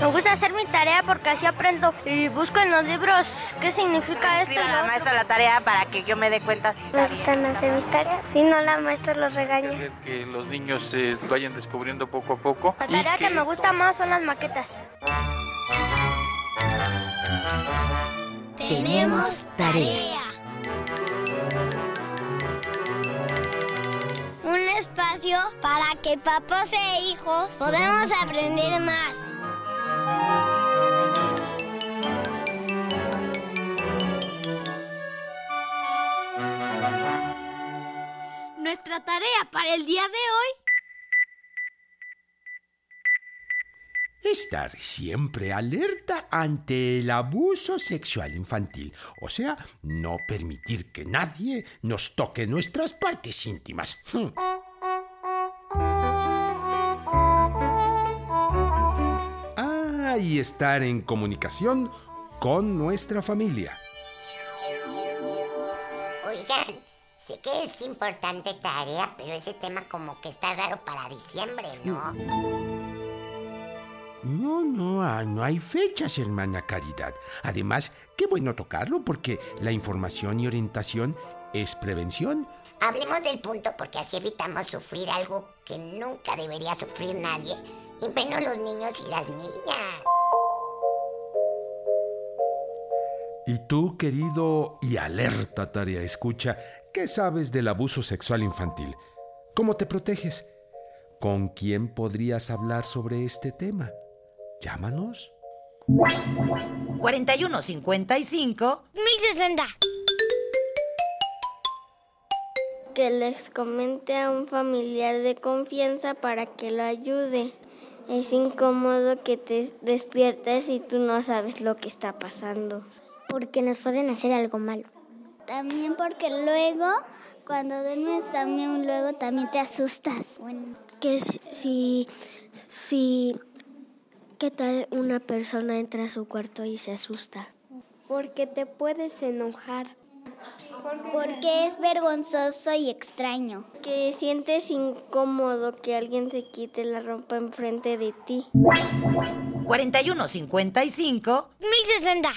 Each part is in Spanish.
Me gusta hacer mi tarea porque así aprendo y busco en los libros qué significa esto. y la maestra la tarea para que yo me dé cuenta si Me está bien. gustan hacer mis tareas. Si no, la maestra los regaña. hacer que los niños se vayan descubriendo poco a poco. La tarea que me gusta más son las maquetas. Tenemos tarea. Un espacio para que papás e hijos podamos aprender más. Nuestra tarea para el día de hoy Estar siempre alerta ante el abuso sexual infantil, o sea, no permitir que nadie nos toque nuestras partes íntimas. Y estar en comunicación con nuestra familia. Oigan, sé que es importante tarea, pero ese tema como que está raro para diciembre, ¿no? No, no, ah, no hay fechas, hermana Caridad. Además, qué bueno tocarlo porque la información y orientación es prevención. Hablemos del punto porque así evitamos sufrir algo que nunca debería sufrir nadie, y menos los niños y las niñas. Y tú, querido y alerta tarea escucha, ¿qué sabes del abuso sexual infantil? ¿Cómo te proteges? ¿Con quién podrías hablar sobre este tema? Llámanos. 4155 1060. Que les comente a un familiar de confianza para que lo ayude. Es incómodo que te despiertes y tú no sabes lo que está pasando. Porque nos pueden hacer algo malo. También porque luego, cuando duermes, también luego también te asustas. Que si, si, ¿qué tal una persona entra a su cuarto y se asusta? Porque te puedes enojar. Porque es vergonzoso y extraño. Que sientes incómodo que alguien se quite la ropa enfrente de ti. 4155 1060.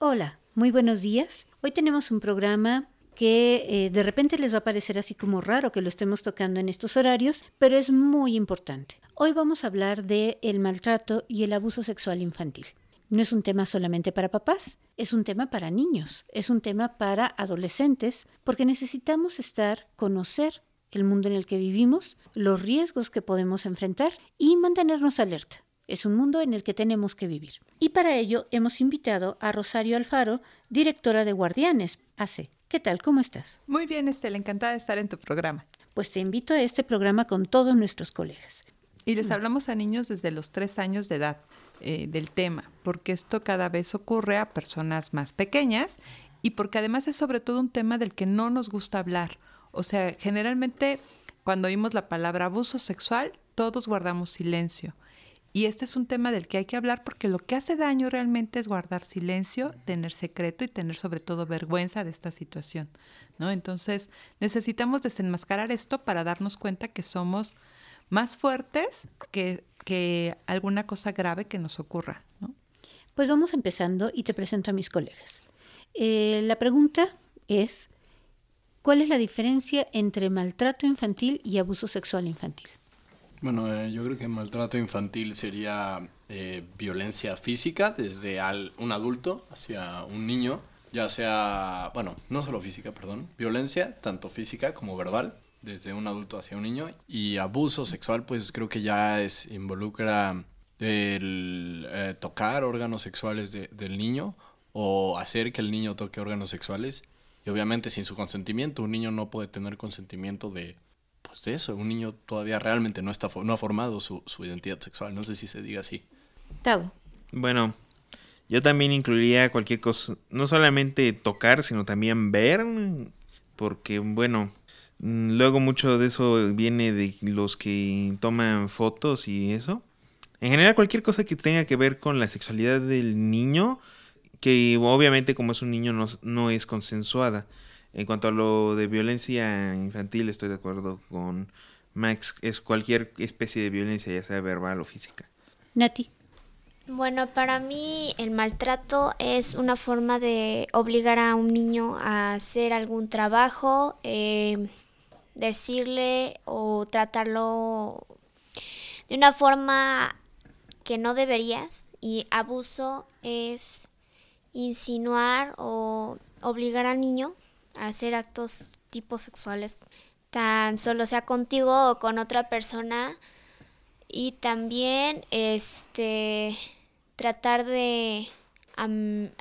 Hola, muy buenos días. Hoy tenemos un programa que eh, de repente les va a parecer así como raro que lo estemos tocando en estos horarios, pero es muy importante. Hoy vamos a hablar de el maltrato y el abuso sexual infantil. No es un tema solamente para papás, es un tema para niños, es un tema para adolescentes, porque necesitamos estar, conocer el mundo en el que vivimos, los riesgos que podemos enfrentar y mantenernos alerta. Es un mundo en el que tenemos que vivir. Y para ello hemos invitado a Rosario Alfaro, directora de Guardianes, AC. ¿Qué tal? ¿Cómo estás? Muy bien, Estela, encantada de estar en tu programa. Pues te invito a este programa con todos nuestros colegas. Y les hablamos a niños desde los tres años de edad eh, del tema, porque esto cada vez ocurre a personas más pequeñas y porque además es sobre todo un tema del que no nos gusta hablar. O sea, generalmente cuando oímos la palabra abuso sexual, todos guardamos silencio. Y este es un tema del que hay que hablar porque lo que hace daño realmente es guardar silencio, tener secreto y tener sobre todo vergüenza de esta situación, ¿no? Entonces, necesitamos desenmascarar esto para darnos cuenta que somos más fuertes que, alguna cosa grave que nos ocurra, ¿no? Pues vamos empezando y te presento a mis colegas. Eh, la pregunta es, ¿cuál es la diferencia entre maltrato infantil y abuso sexual infantil? Bueno, eh, yo creo que maltrato infantil sería eh, violencia física desde al, un adulto hacia un niño, ya sea, bueno, no solo física, perdón, violencia tanto física como verbal desde un adulto hacia un niño. Y abuso sexual pues creo que ya es involucra el eh, tocar órganos sexuales de- del niño o hacer que el niño toque órganos sexuales. Y obviamente sin su consentimiento un niño no puede tener consentimiento de pues eso un niño todavía realmente no está no ha formado su, su identidad sexual no sé si se diga así Tavo. Bueno, yo también incluiría cualquier cosa, no solamente tocar, sino también ver, porque bueno, luego mucho de eso viene de los que toman fotos y eso. En general cualquier cosa que tenga que ver con la sexualidad del niño, que obviamente como es un niño no, no es consensuada. En cuanto a lo de violencia infantil, estoy de acuerdo con Max, es cualquier especie de violencia, ya sea verbal o física. Nati. Bueno, para mí el maltrato es una forma de obligar a un niño a hacer algún trabajo, eh, decirle o tratarlo de una forma que no deberías y abuso es insinuar o obligar al niño hacer actos tipo sexuales, tan solo sea contigo o con otra persona y también este tratar de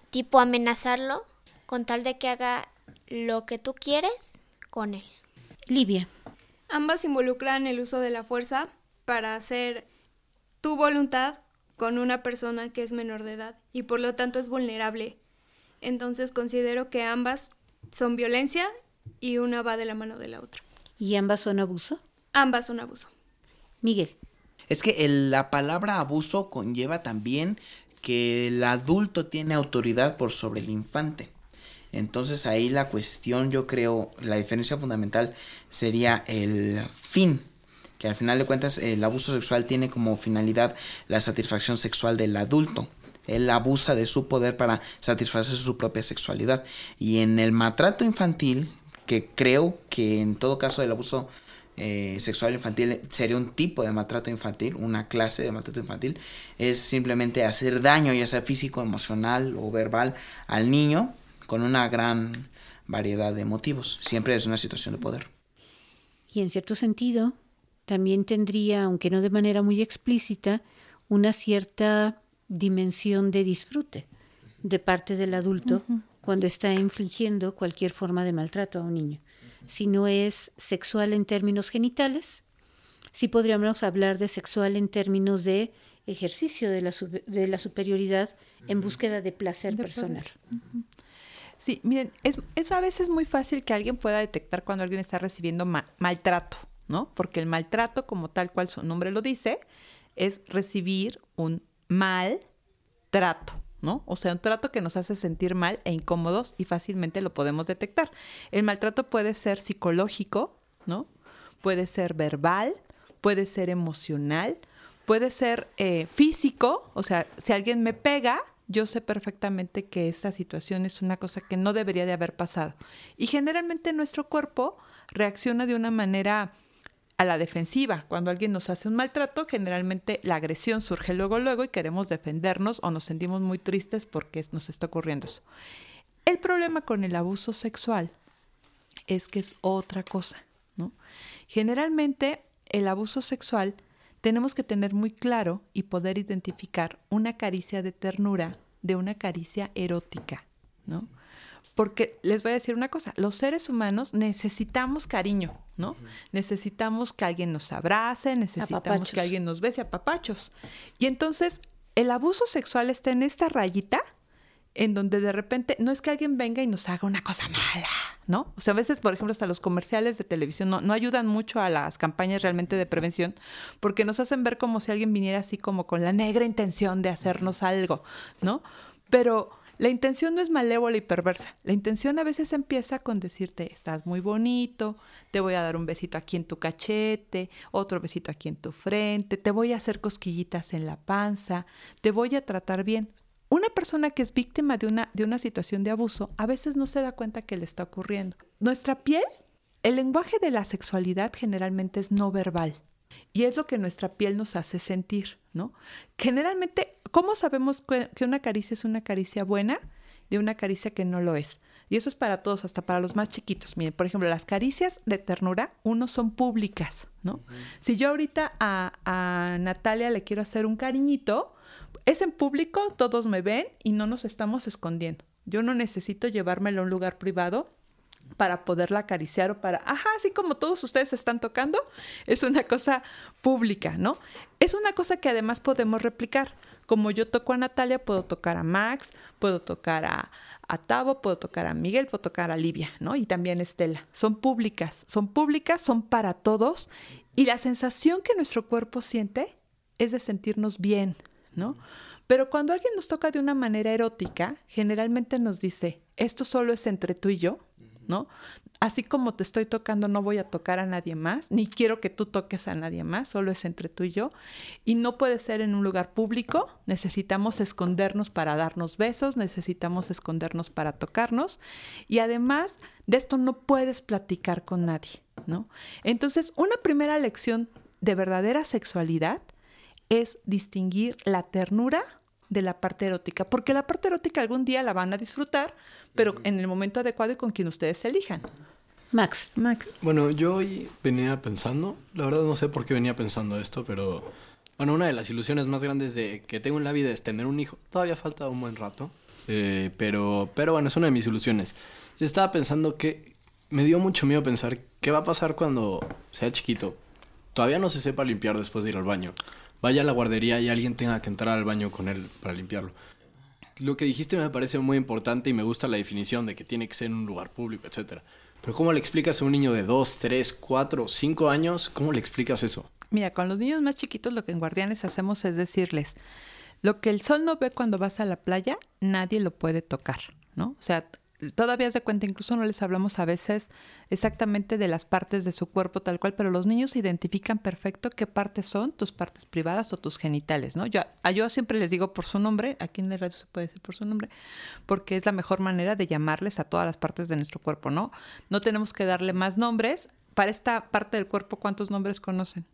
tipo amenazarlo con tal de que haga lo que tú quieres con él. Livia. Ambas involucran el uso de la fuerza para hacer tu voluntad con una persona que es menor de edad y por lo tanto es vulnerable. Entonces considero que ambas son violencia y una va de la mano de la otra. ¿Y ambas son abuso? Ambas son abuso. Miguel. Es que la palabra abuso conlleva también que el adulto tiene autoridad por sobre el infante. Entonces ahí la cuestión, yo creo, la diferencia fundamental sería el fin, que al final de cuentas el abuso sexual tiene como finalidad la satisfacción sexual del adulto. Él abusa de su poder para satisfacer su propia sexualidad. Y en el maltrato infantil, que creo que en todo caso el abuso eh, sexual infantil sería un tipo de maltrato infantil, una clase de maltrato infantil, es simplemente hacer daño, ya sea físico, emocional o verbal, al niño con una gran variedad de motivos. Siempre es una situación de poder. Y en cierto sentido, también tendría, aunque no de manera muy explícita, una cierta dimensión de disfrute de parte del adulto cuando está infligiendo cualquier forma de maltrato a un niño. Si no es sexual en términos genitales, sí podríamos hablar de sexual en términos de ejercicio de la, de la superioridad en búsqueda de placer personal. Sí, miren, es, es, a veces muy fácil que alguien pueda detectar cuando alguien está recibiendo maltrato, ¿no? Porque el maltrato, como tal cual su nombre lo dice, es recibir un mal trato. ¿no? O sea, un trato que nos hace sentir mal e incómodos y fácilmente lo podemos detectar. El maltrato puede ser psicológico, ¿no? Puede ser verbal, puede ser emocional, puede ser eh, físico, o sea, si alguien me pega, yo sé perfectamente que esta situación es una cosa que no debería de haber pasado. Y generalmente nuestro cuerpo reacciona de una manera a la defensiva. Cuando alguien nos hace un maltrato, generalmente la agresión surge luego, luego y queremos defendernos o nos sentimos muy tristes porque nos está ocurriendo eso. El problema con el abuso sexual es que es otra cosa, ¿no? Generalmente el abuso sexual tenemos que tener muy claro y poder identificar una caricia de ternura de una caricia erótica, ¿no? Porque les voy a decir una cosa, los seres humanos necesitamos cariño, ¿no? Necesitamos que alguien nos abrace, necesitamos que alguien nos bese a papachos. Y entonces el abuso sexual está en esta rayita en donde de repente no es que alguien venga y nos haga una cosa mala, ¿no? O sea, a veces, por ejemplo, hasta los comerciales de televisión no, no, ayudan mucho a las campañas realmente de prevención porque nos hacen ver como si alguien viniera así como con la negra intención de hacernos algo, ¿no? Pero la intención no es malévola y perversa. La intención a veces empieza con decirte, estás muy bonito, te voy a dar un besito aquí en tu cachete, otro besito aquí en tu frente, te voy a hacer cosquillitas en la panza, te voy a tratar bien. Una persona que es víctima de una, de una situación de abuso a veces no se da cuenta que le está ocurriendo. Nuestra piel, el lenguaje de la sexualidad generalmente es no verbal. Y es lo que nuestra piel nos hace sentir, ¿no? Generalmente, ¿cómo sabemos que una caricia es una caricia buena de una caricia que no lo es? Y eso es para todos, hasta para los más chiquitos. Miren, por ejemplo, las caricias de ternura, uno son públicas, ¿no? Si yo ahorita a, a Natalia le quiero hacer un cariñito, es en público, todos me ven y no nos estamos escondiendo. Yo no necesito llevármelo a un lugar privado para poderla acariciar o para, ajá, así como todos ustedes están tocando, es una cosa pública, ¿no? Es una cosa que además podemos replicar. Como yo toco a Natalia, puedo tocar a Max, puedo tocar a, Tavo, puedo tocar a Miguel, puedo tocar a Livia, ¿no? Y también Estela. Son públicas, son públicas, son para todos. Y la sensación que nuestro cuerpo siente es de sentirnos bien, ¿no? Pero cuando alguien nos toca de una manera erótica, generalmente nos dice, esto solo es entre tú y yo, ¿no? así como te estoy tocando, no voy a tocar a nadie más, ni quiero que tú toques a nadie más, solo es entre tú y yo. Y no puede ser en un lugar público, necesitamos escondernos para darnos besos, necesitamos escondernos para tocarnos. Y además de esto no puedes platicar con nadie. Entonces, una primera lección de verdadera sexualidad es distinguir la ternura de la parte erótica, porque la parte erótica algún día la van a disfrutar, pero en el momento adecuado y con quien ustedes elijan. Max. Max. Bueno, yo hoy venía pensando, la verdad no sé por qué venía pensando esto, pero bueno, una de las ilusiones más grandes de que tengo en la vida es tener un hijo. Todavía falta un buen rato, eh, pero, pero bueno, es una de mis ilusiones. Estaba pensando que me dio mucho miedo pensar qué va a pasar cuando sea chiquito. Todavía no se sepa limpiar después de ir al baño. Vaya a la guardería y alguien tenga que entrar al baño con él para limpiarlo. Lo que dijiste me parece muy importante y me gusta la definición de que tiene que ser un lugar público, etc. Pero ¿cómo le explicas a un niño de 2, 3, 4, 5 años? ¿Cómo le explicas eso? Mira, con los niños más chiquitos lo que en Guardianes hacemos es decirles, lo que el sol no ve cuando vas a la playa, nadie lo puede tocar, ¿no? O sea, todavía se cuenta, incluso no les hablamos a veces exactamente de las partes de su cuerpo tal cual, pero los niños identifican perfecto qué partes son tus partes privadas o tus genitales, ¿no? Yo, yo siempre les digo por su nombre, aquí en la radio se puede decir por su nombre, porque es la mejor manera de llamarles a todas las partes de nuestro cuerpo, ¿no? No tenemos que darle más nombres. Para esta parte del cuerpo, ¿cuántos nombres conocen?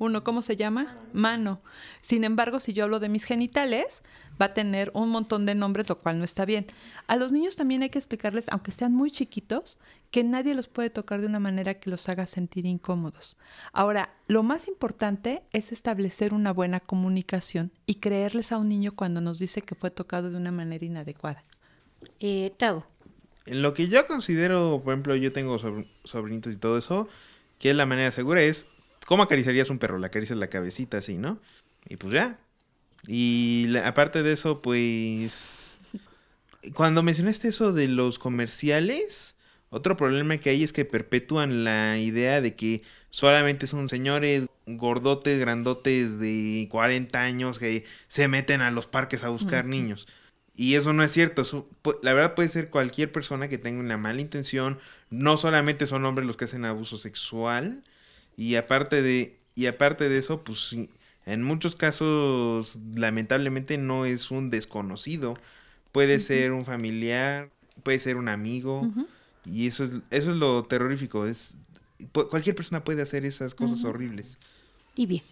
Uno, ¿cómo se llama? Mano. Sin embargo, si yo hablo de mis genitales, va a tener un montón de nombres, lo cual no está bien. A los niños también hay que explicarles, aunque sean muy chiquitos, que nadie los puede tocar de una manera que los haga sentir incómodos. Ahora, lo más importante es establecer una buena comunicación y creerles a un niño cuando nos dice que fue tocado de una manera inadecuada. Eh, Tavo. En lo que yo considero, por ejemplo, yo tengo sobrinitos y todo eso, que es la manera segura es ¿Cómo acariciarías un perro? Le acaricias la cabecita así, ¿no? Y pues ya. Y aparte de eso, pues... Cuando mencionaste eso de los comerciales, otro problema que hay es que perpetúan la idea de que solamente son señores gordotes, grandotes de 40 años que se meten a los parques a buscar niños. Y eso no es cierto. la verdad puede ser cualquier persona que tenga una mala intención. No solamente son hombres los que hacen abuso sexual. Y aparte de, y aparte de eso, pues en muchos casos lamentablemente no es un desconocido. Puede ser un familiar, puede ser un amigo. Y eso es, eso es lo terrorífico. Es, cualquier persona puede hacer esas cosas horribles. Y bien.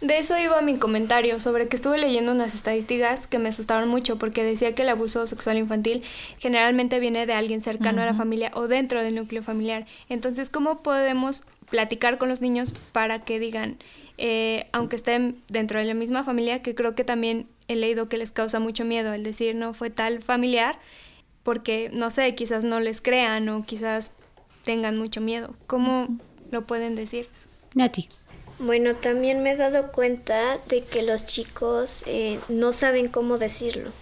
De eso iba mi comentario, sobre que estuve leyendo unas estadísticas que me asustaron mucho porque decía que el abuso sexual infantil generalmente viene de alguien cercano a la familia o dentro del núcleo familiar. Entonces, ¿cómo podemos platicar con los niños para que digan, eh, aunque estén dentro de la misma familia, que creo que también he leído que les causa mucho miedo el decir no fue tal familiar, porque no sé, quizás no les crean o quizás tengan mucho miedo. ¿Cómo lo pueden decir? Nati. Bueno, también me he dado cuenta de que los chicos eh, no saben cómo decirlo.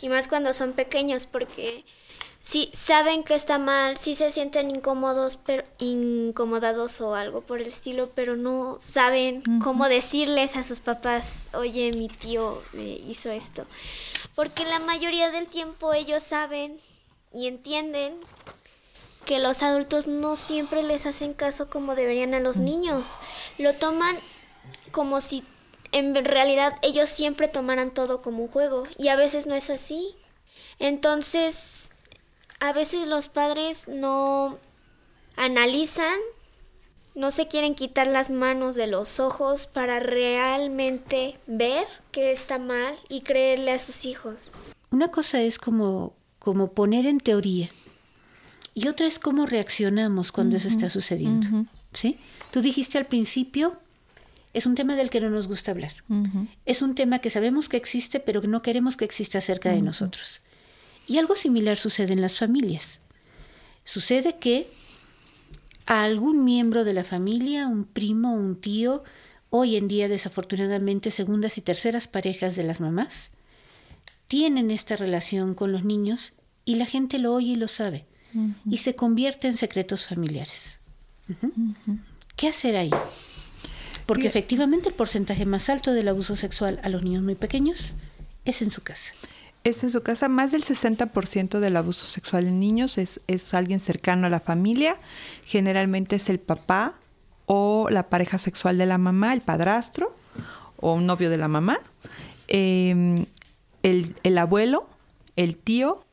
Y más cuando son pequeños, porque sí saben que está mal, sí se sienten incómodos, pero incomodados o algo por el estilo, pero no saben cómo decirles a sus papás, oye, mi tío hizo esto. Porque la mayoría del tiempo ellos saben y entienden que los adultos no siempre les hacen caso como deberían a los niños. Lo toman como si en realidad ellos siempre tomaran todo como un juego y a veces no es así. Entonces, a veces los padres no analizan, no se quieren quitar las manos de los ojos para realmente ver que está mal y creerle a sus hijos. Una cosa es como, como poner en teoría y otra es cómo reaccionamos cuando eso está sucediendo. ¿sí? Tú dijiste al principio, es un tema del que no nos gusta hablar. Es un tema que sabemos que existe, pero que no queremos que exista cerca de nosotros. Y algo similar sucede en las familias. Sucede que a algún miembro de la familia, un primo, un tío, hoy en día desafortunadamente segundas y terceras parejas de las mamás, tienen esta relación con los niños y la gente lo oye y lo sabe y se convierte en secretos familiares. ¿Qué hacer ahí? Porque efectivamente el porcentaje más alto del abuso sexual a los niños muy pequeños es en su casa. Es en su casa. Más del 60% del abuso sexual en niños es, es alguien cercano a la familia. Generalmente es el papá o la pareja sexual de la mamá, el padrastro o un novio de la mamá, em, el, el abuelo, el tío,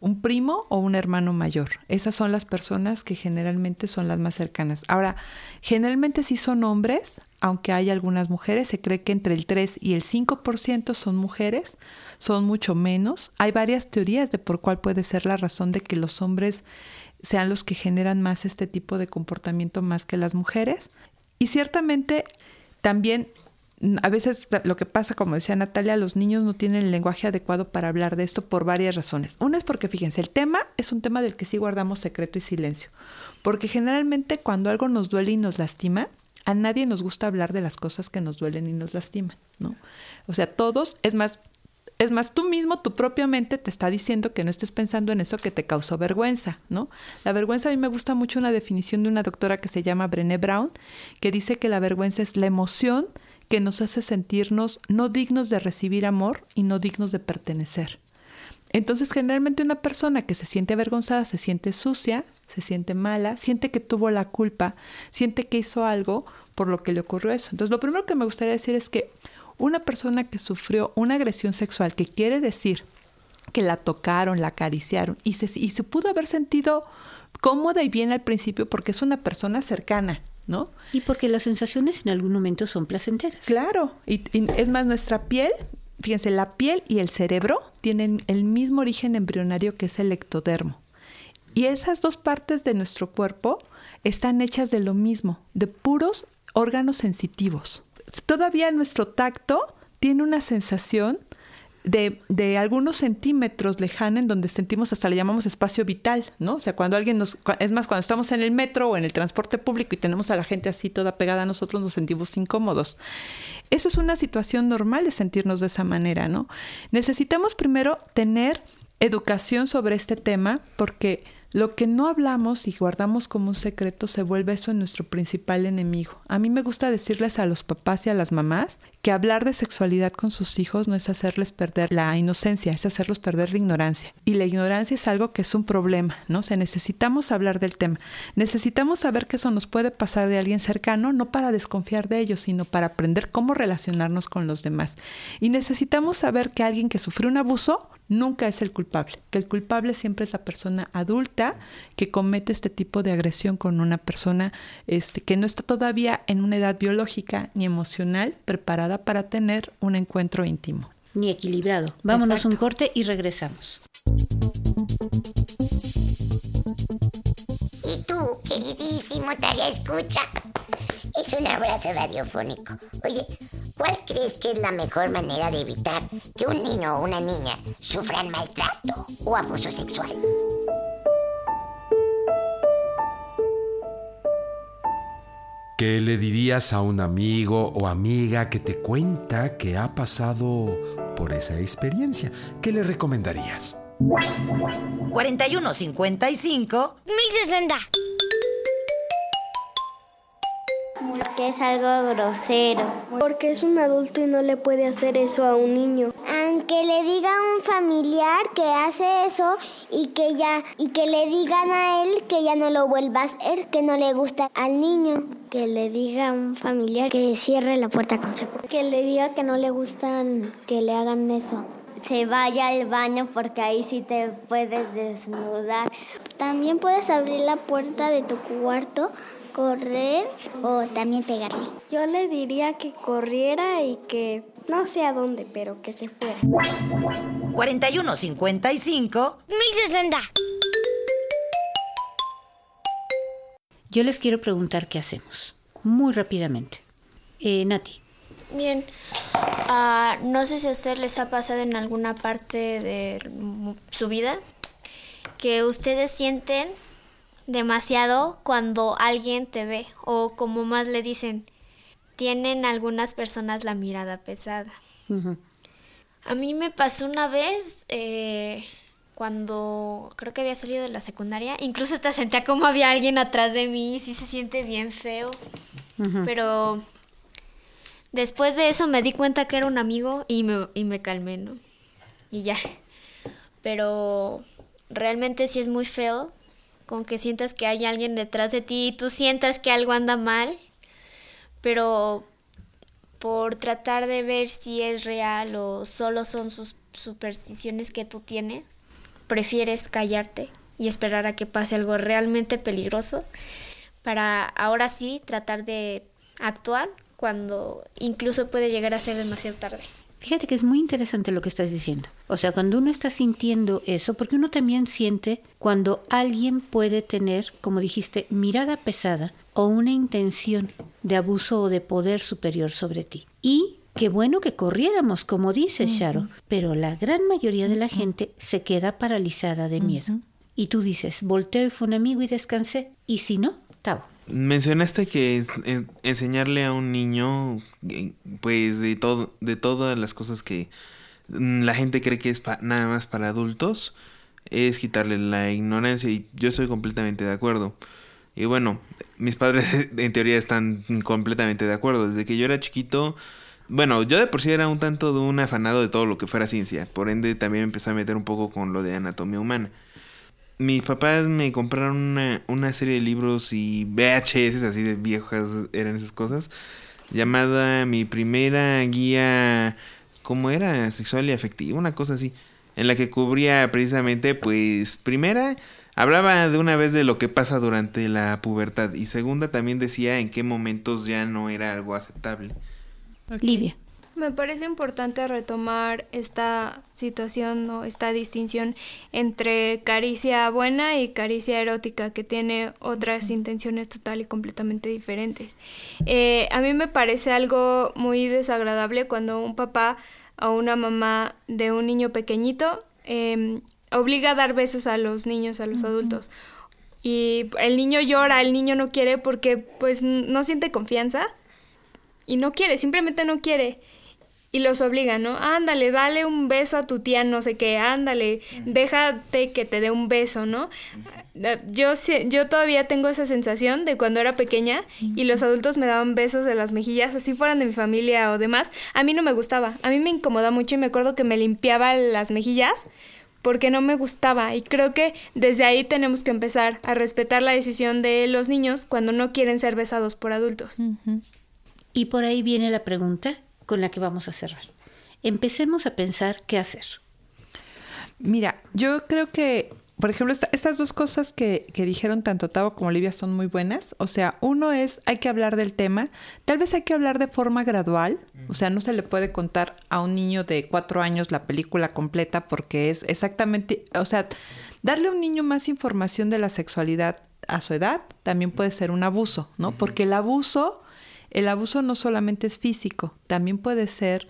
un primo o un hermano mayor. Esas son las personas que generalmente son las más cercanas. Ahora, generalmente sí son hombres, aunque hay algunas mujeres, se cree que entre el 3 y el 5% son mujeres, son mucho menos. Hay varias teorías de por cuál puede ser la razón de que los hombres sean los que generan más este tipo de comportamiento más que las mujeres. Y ciertamente también a veces lo que pasa, como decía Natalia, los niños no tienen el lenguaje adecuado para hablar de esto por varias razones. Una es porque, fíjense, el tema es un tema del que sí guardamos secreto y silencio. Porque generalmente cuando algo nos duele y nos lastima, a nadie nos gusta hablar de las cosas que nos duelen y nos lastiman, ¿no? O sea, todos, es más, es más, tú mismo, tu propia mente te está diciendo que no estés pensando en eso que te causó vergüenza, ¿no? La vergüenza a mí me gusta mucho una definición de una doctora que se llama Brené Brown, que dice que la vergüenza es la emoción que nos hace sentirnos no dignos de recibir amor y no dignos de pertenecer. Entonces, generalmente una persona que se siente avergonzada se siente sucia, se siente mala, siente que tuvo la culpa, siente que hizo algo por lo que le ocurrió eso. Entonces, lo primero que me gustaría decir es que una persona que sufrió una agresión sexual, que quiere decir que la tocaron, la acariciaron y se, y se pudo haber sentido cómoda y bien al principio porque es una persona cercana, ¿no? Y porque las sensaciones en algún momento son placenteras. Claro, y, es más, nuestra piel, fíjense, la piel y el cerebro tienen el mismo origen embrionario que es el ectodermo. Y esas dos partes de nuestro cuerpo están hechas de lo mismo, de puros órganos sensitivos. Todavía nuestro tacto tiene una sensación de, de, algunos centímetros lejana en donde sentimos hasta le llamamos espacio vital, ¿no? O sea, cuando alguien nos, es más, cuando estamos en el metro o en el transporte público y tenemos a la gente así toda pegada a nosotros, nos sentimos incómodos. Esa es una situación normal de sentirnos de esa manera, ¿no? Necesitamos primero tener educación sobre este tema porque lo que no hablamos y guardamos como un secreto se vuelve eso nuestro principal enemigo. A mí me gusta decirles a los papás y a las mamás que hablar de sexualidad con sus hijos no es hacerles perder la inocencia, es hacerlos perder la ignorancia. Y la ignorancia es algo que es un problema, ¿no? O sea, necesitamos hablar del tema. Necesitamos saber que eso nos puede pasar de alguien cercano, no para desconfiar de ellos, sino para aprender cómo relacionarnos con los demás. Y necesitamos saber que alguien que sufrió un abuso nunca es el culpable, que el culpable siempre es la persona adulta que comete este tipo de agresión con una persona este, que no está todavía en una edad biológica ni emocional preparada para tener un encuentro íntimo. Ni equilibrado. Vámonos a un corte y regresamos. Y tú, queridísimo Tarea Escucha, es un abrazo radiofónico. Oye, ¿Cuál crees que es la mejor manera de evitar que un niño o una niña sufran maltrato o abuso sexual? ¿Qué le dirías a un amigo o amiga que te cuenta que ha pasado por esa experiencia? ¿Qué le recomendarías? 4155 1060 porque es algo grosero. Porque es un adulto y no le puede hacer eso a un niño. Aunque le diga a un familiar que hace eso y que ya y que le digan a él que ya no lo vuelva a hacer, que no le gusta al niño. Que le diga a un familiar que cierre la puerta con seguro. Que le diga que no le gustan que le hagan eso se vaya al baño porque ahí sí te puedes desnudar. También puedes abrir la puerta de tu cuarto correr o también pegarle. Yo le diría que corriera y que no sé a dónde, pero que se fuera. 4155 1060. Yo les quiero preguntar qué hacemos. Muy rápidamente. Eh, Nati. Bien. Ah, no sé si a usted les ha pasado en alguna parte de su vida que ustedes sienten demasiado cuando alguien te ve o como más le dicen, tienen algunas personas la mirada pesada. A mí me pasó una vez eh, cuando creo que había salido de la secundaria, incluso hasta sentía como había alguien atrás de mí, sí se siente bien feo, pero después de eso me di cuenta que era un amigo y me, y me calmé, ¿no? Y ya, pero realmente sí es muy feo, con que sientas que hay alguien detrás de ti y tú sientas que algo anda mal, pero por tratar de ver si es real o solo son sus supersticiones que tú tienes, prefieres callarte y esperar a que pase algo realmente peligroso para ahora sí tratar de actuar cuando incluso puede llegar a ser demasiado tarde. Fíjate que es muy interesante lo que estás diciendo. O sea, cuando uno está sintiendo eso, porque uno también siente cuando alguien puede tener, como dijiste, mirada pesada o una intención de abuso o de poder superior sobre ti. Y qué bueno que corriéramos, como dice Sharo, pero la gran mayoría de la gente se queda paralizada de miedo. Y tú dices, volteo y fue un amigo y descansé. Y si no, tau. Mencionaste que enseñarle a un niño, eh, pues de todo, de todas las cosas que mm, la gente cree que es nada más para adultos, es quitarle la ignorancia y yo estoy completamente de acuerdo. Y bueno, mis padres en teoría están completamente de acuerdo. Desde que yo era chiquito, bueno, yo de por sí era un tanto de un afanado de todo lo que fuera ciencia. Por ende, también empecé a meter un poco con lo de anatomía humana mis papás me compraron una, una, serie de libros y VHS, así de viejas eran esas cosas, llamada Mi primera guía, ¿cómo era? Sexual y afectiva, una cosa así, en la que cubría precisamente, pues, primera, hablaba de una vez de lo que pasa durante la pubertad y segunda también decía en qué momentos ya no era algo aceptable. Livia. Me parece importante retomar esta situación o esta distinción entre caricia buena y caricia erótica, que tiene otras intenciones total y completamente diferentes. Eh, a mí me parece algo muy desagradable cuando un papá o una mamá de un niño pequeñito em, obliga a dar besos a los niños, a los adultos. Y el niño llora, el niño no quiere porque pues no siente confianza y no quiere, simplemente no quiere y los obligan, ¿no? Ándale, dale un beso a tu tía, no sé qué, ándale, déjate que te dé un beso, ¿no? Yo, yo todavía tengo esa sensación de cuando era pequeña y los adultos me daban besos en las mejillas, así fueran de mi familia o demás. A mí no me gustaba, a mí me incomoda mucho y me acuerdo que me limpiaba las mejillas porque no me gustaba y creo que desde ahí tenemos que empezar a respetar la decisión de los niños cuando no quieren ser besados por adultos. Y por ahí viene la pregunta, con la que vamos a cerrar. Empecemos a pensar qué hacer. Mira, yo creo que, por ejemplo, estas dos cosas que, que, dijeron tanto Tavo como Olivia son muy buenas. O sea, uno es, hay que hablar del tema. Tal vez hay que hablar de forma gradual. O sea, no se le puede contar a un niño de cuatro años la película completa porque es exactamente, o sea, darle a un niño más información de la sexualidad a su edad también puede ser un abuso, ¿no? Porque el abuso el abuso no solamente es físico, también puede ser,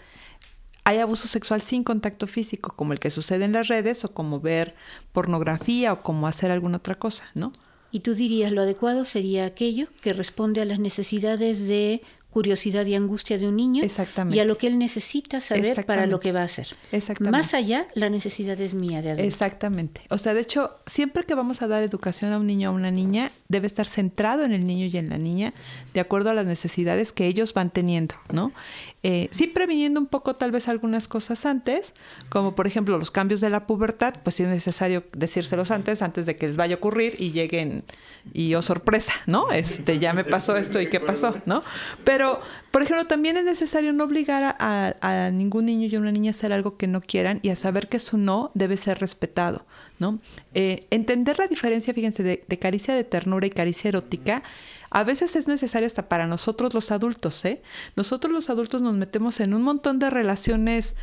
hay abuso sexual sin contacto físico, como el que sucede en las redes o como ver pornografía o como hacer alguna otra cosa, ¿no? Y tú dirías, lo adecuado sería aquello que responde a las necesidades de curiosidad y angustia de un niño y a lo que él necesita saber para lo que va a hacer. Exactamente. Más allá, la necesidad es mía de adulto. Exactamente. O sea, de hecho, siempre que vamos a dar educación a un niño o a una niña, debe estar centrado en el niño y en la niña, de acuerdo a las necesidades que ellos van teniendo, ¿no? Eh, sí previniendo un poco tal vez algunas cosas antes, como por ejemplo los cambios de la pubertad, pues sí es necesario decírselos antes, antes de que les vaya a ocurrir y lleguen y oh sorpresa, ¿no? Este, ya me pasó esto y qué pasó, ¿no? Pero, por ejemplo, también es necesario no obligar a, ningún niño y a una niña a hacer algo que no quieran y a saber que su no debe ser respetado, ¿no? Eh, entender la diferencia, fíjense, de, de caricia de ternura y caricia erótica a veces es necesario hasta para nosotros los adultos, ¿eh? Nosotros los adultos nos metemos en un montón de relaciones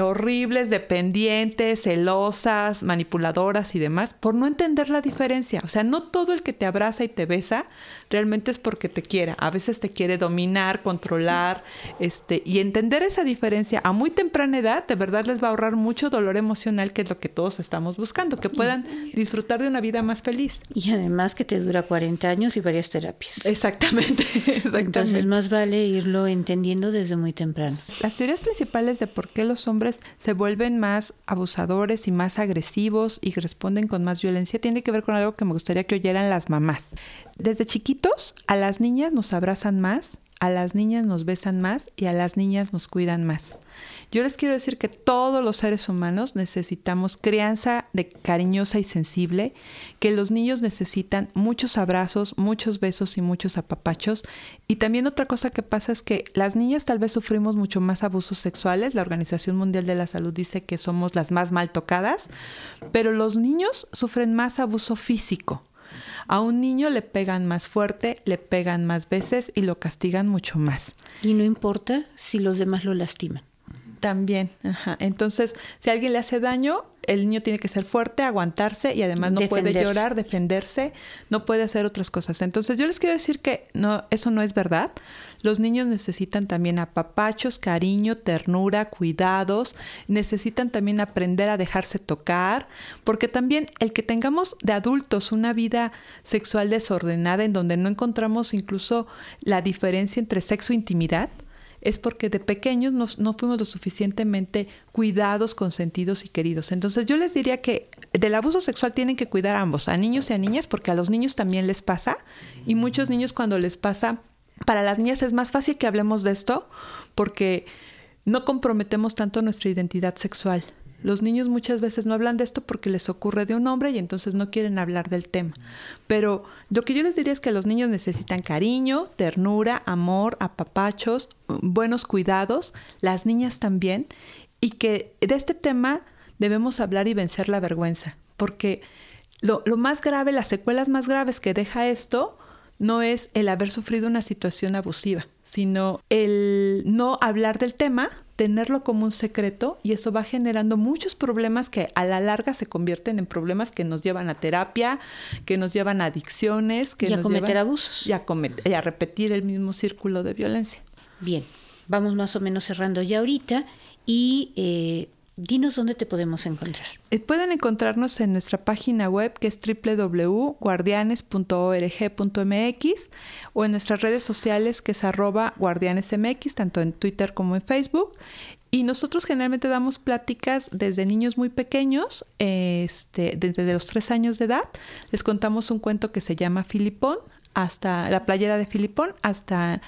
horribles, dependientes, celosas, manipuladoras y demás, por no entender la diferencia. O sea, no todo el que te abraza y te besa realmente es porque te quiera. A veces te quiere dominar, controlar, este, y entender esa diferencia a muy temprana edad, de verdad les va a ahorrar mucho dolor emocional, que es lo que todos estamos buscando, que puedan disfrutar de una vida más feliz. Y además que te dura 40 años y varias terapias. Exactamente, exactamente. Entonces más vale irlo entendiendo desde muy temprano. Las teorías principales de por qué los hombres se vuelven más abusadores y más agresivos y responden con más violencia tiene que ver con algo que me gustaría que oyeran las mamás. Desde chiquitos a las niñas nos abrazan más a las niñas nos besan más y a las niñas nos cuidan más. Yo les quiero decir que todos los seres humanos necesitamos crianza de cariñosa y sensible, que los niños necesitan muchos abrazos, muchos besos y muchos apapachos. Y también otra cosa que pasa es que las niñas tal vez sufrimos mucho más abusos sexuales. La Organización Mundial de la Salud dice que somos las más mal tocadas, pero los niños sufren más abuso físico. A un niño le pegan más fuerte, le pegan más veces y lo castigan mucho más. Y no importa si los demás lo lastiman. También, ajá. Entonces, si alguien le hace daño, el niño tiene que ser fuerte, aguantarse y además no puede llorar, defenderse, no puede hacer otras cosas. Entonces, yo les quiero decir que no, eso no es verdad. Los niños necesitan también apapachos, cariño, ternura, cuidados, necesitan también aprender a dejarse tocar, porque también el que tengamos de adultos una vida sexual desordenada en donde no encontramos incluso la diferencia entre sexo e intimidad, es porque de pequeños no, no, fuimos lo suficientemente cuidados, consentidos y queridos. Entonces yo les diría que del abuso sexual tienen que cuidar a ambos, a niños y a niñas, porque a los niños también les pasa y muchos niños cuando les pasa, para las niñas es más fácil que hablemos de esto porque no comprometemos tanto nuestra identidad sexual. Los niños muchas veces no hablan de esto porque les ocurre de un hombre y entonces no quieren hablar del tema. Pero lo que yo les diría es que los niños necesitan cariño, ternura, amor, apapachos, buenos cuidados, las niñas también, y que de este tema debemos hablar y vencer la vergüenza, porque lo, lo más grave, las secuelas más graves que deja esto, no es el haber sufrido una situación abusiva, sino el no hablar del tema, tenerlo como un secreto y eso va generando muchos problemas que a la larga se convierten en problemas que nos llevan a terapia, que nos llevan a adicciones, que y a nos cometer llevan, abusos y a, cometer, y a repetir el mismo círculo de violencia. Bien, vamos más o menos cerrando ya ahorita y eh, dinos dónde te podemos encontrar. Eh, pueden encontrarnos en nuestra página web que es www.guardianes.org.mx o en nuestras redes sociales que es arroba guardianesmx, tanto en Twitter como en Facebook. Y nosotros generalmente damos pláticas desde niños muy pequeños, este, desde los tres años de edad. Les contamos un cuento que se llama Filipón, hasta la playera de Filipón, hasta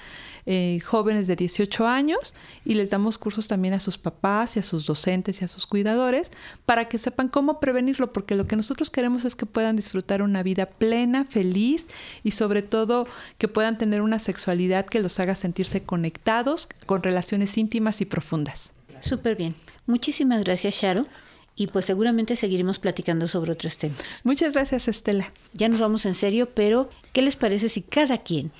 eh, jóvenes de 18 años y les damos cursos también a sus papás y a sus docentes y a sus cuidadores para que sepan cómo prevenirlo, porque lo que nosotros queremos es que puedan disfrutar una vida plena, feliz y sobre todo que puedan tener una sexualidad que los haga sentirse conectados con relaciones íntimas y profundas. Súper bien. Muchísimas gracias, Sharo. Y pues seguramente seguiremos platicando sobre otros temas. Muchas gracias, Estela. Ya nos vamos en serio, pero ¿qué les parece si cada quien,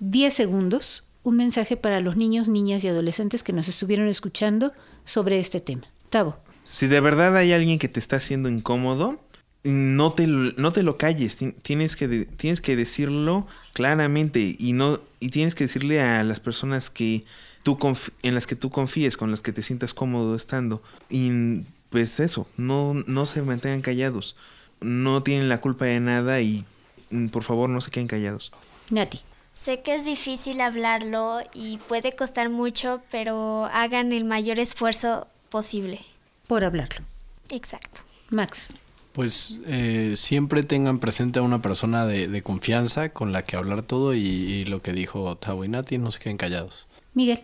10 segundos, un mensaje para los niños, niñas y adolescentes que nos estuvieron escuchando sobre este tema? Tavo. Si de verdad hay alguien que te está haciendo incómodo, no te, no te lo calles, tienes que, tienes que decirlo claramente y, no, y tienes que decirle a las personas que tú en las que tú confíes, con las que te sientas cómodo estando. Y pues eso, no, no se mantengan callados. No tienen la culpa de nada y mm, por favor no se queden callados. Nati. Sé que es difícil hablarlo y puede costar mucho, pero hagan el mayor esfuerzo posible. Por hablarlo. Exacto. Max. Pues eh, siempre tengan presente a una persona de, de, confianza con la que hablar todo y, y lo que dijo Tavo y Nati, no se queden callados. Miguel.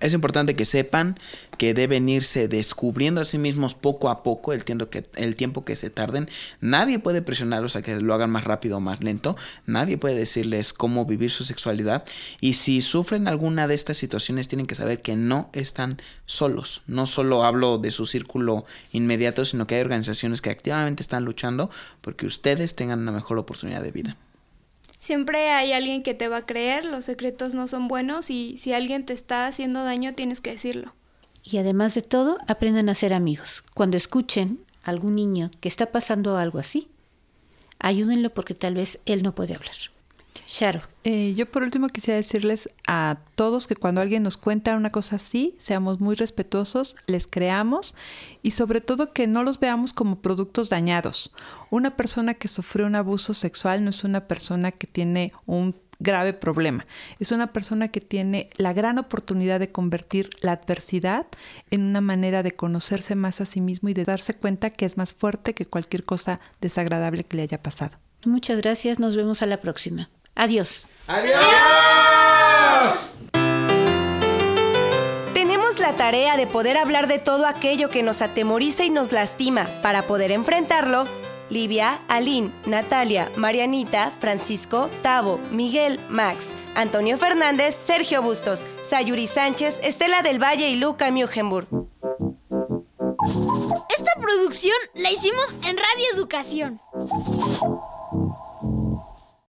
Es importante que sepan que deben irse descubriendo a sí mismos poco a poco el tiempo que, el tiempo que se tarden. Nadie puede presionarlos a que lo hagan más rápido o más lento. Nadie puede decirles cómo vivir su sexualidad. Y si sufren alguna de estas situaciones, tienen que saber que no están solos. No solo hablo de su círculo inmediato, sino que hay organizaciones que activamente están luchando porque ustedes tengan una mejor oportunidad de vida. Siempre hay alguien que te va a creer, los secretos no son buenos y si alguien te está haciendo daño tienes que decirlo. Y además de todo, aprendan a ser amigos. Cuando escuchen a algún niño que está pasando algo así, ayúdenlo porque tal vez él no puede hablar. Sharo. Eh, yo por último quisiera decirles a todos que cuando alguien nos cuenta una cosa así, seamos muy respetuosos, les creamos y sobre todo que no los veamos como productos dañados. Una persona que sufrió un abuso sexual no es una persona que tiene un grave problema. Es una persona que tiene la gran oportunidad de convertir la adversidad en una manera de conocerse más a sí mismo y de darse cuenta que es más fuerte que cualquier cosa desagradable que le haya pasado. Muchas gracias, nos vemos a la próxima. Adiós. Adiós. Tenemos la tarea de poder hablar de todo aquello que nos atemoriza y nos lastima para poder enfrentarlo. Livia, Aline, Natalia, Marianita, Francisco, Tavo, Miguel, Max, Antonio Fernández, Sergio Bustos, Sayuri Sánchez, Estela del Valle y Luca Mugenburg. Esta producción la hicimos en Radio Educación.